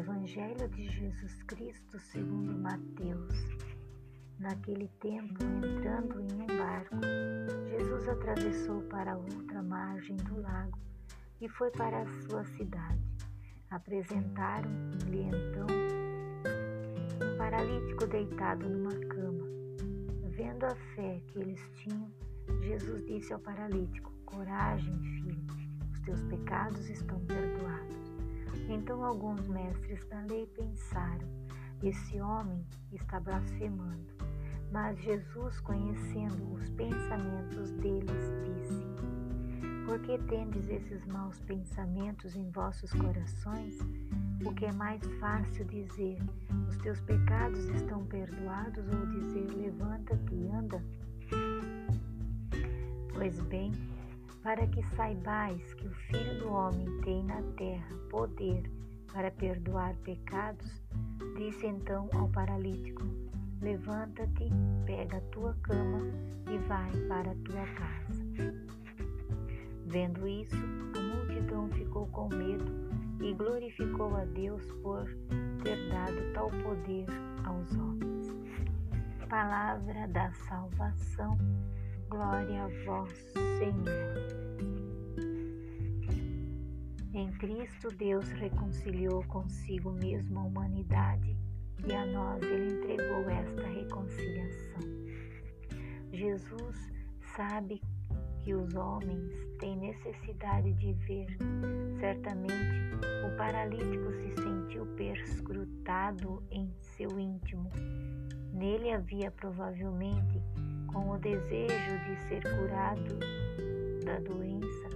Evangelho de Jesus Cristo segundo Mateus. Naquele tempo, entrando em um barco, Jesus atravessou para a outra margem do lago e foi para a sua cidade. Apresentaram-lhe então um paralítico deitado numa cama. Vendo a fé que eles tinham, Jesus disse ao paralítico: Coragem, filho, os teus pecados estão perdoados. Então alguns mestres da lei pensaram: esse homem está blasfemando. Mas Jesus, conhecendo os pensamentos deles, disse: Por que tendes esses maus pensamentos em vossos corações? O que é mais fácil dizer: Os teus pecados estão perdoados, ou dizer: Levanta-te e anda? Pois bem, para que saibais que o Filho do Homem tem na terra poder para perdoar pecados, disse então ao paralítico: Levanta-te, pega a tua cama e vai para a tua casa. Vendo isso, a multidão ficou com medo e glorificou a Deus por ter dado tal poder aos homens. Palavra da salvação Glória a vós, Senhor. Em Cristo, Deus reconciliou consigo mesmo a humanidade e a nós Ele entregou esta reconciliação. Jesus sabe que os homens têm necessidade de ver. Certamente, o paralítico se sentiu perscrutado em seu íntimo. Nele havia provavelmente com o desejo de ser curado da doença,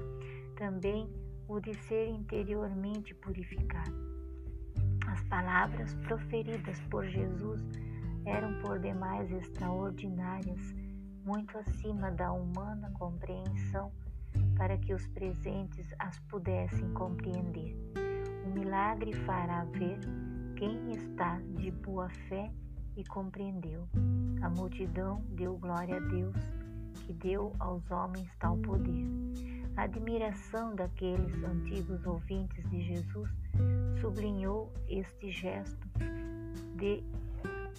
também o de ser interiormente purificado. As palavras proferidas por Jesus eram por demais extraordinárias, muito acima da humana compreensão, para que os presentes as pudessem compreender. O milagre fará ver quem está de boa fé e compreendeu. A multidão deu glória a Deus, que deu aos homens tal poder. A admiração daqueles antigos ouvintes de Jesus sublinhou este gesto de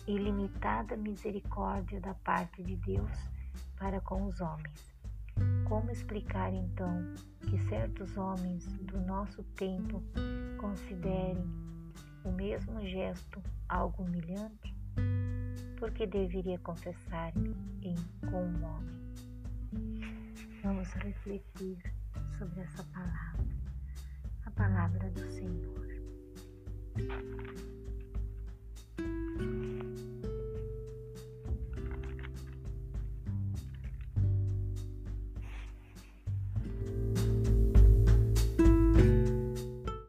ilimitada misericórdia da parte de Deus para com os homens. Como explicar então que certos homens do nosso tempo considerem o mesmo gesto algo humilhante? porque deveria confessar-me em com um homem. Vamos refletir sobre essa palavra, a palavra do Senhor.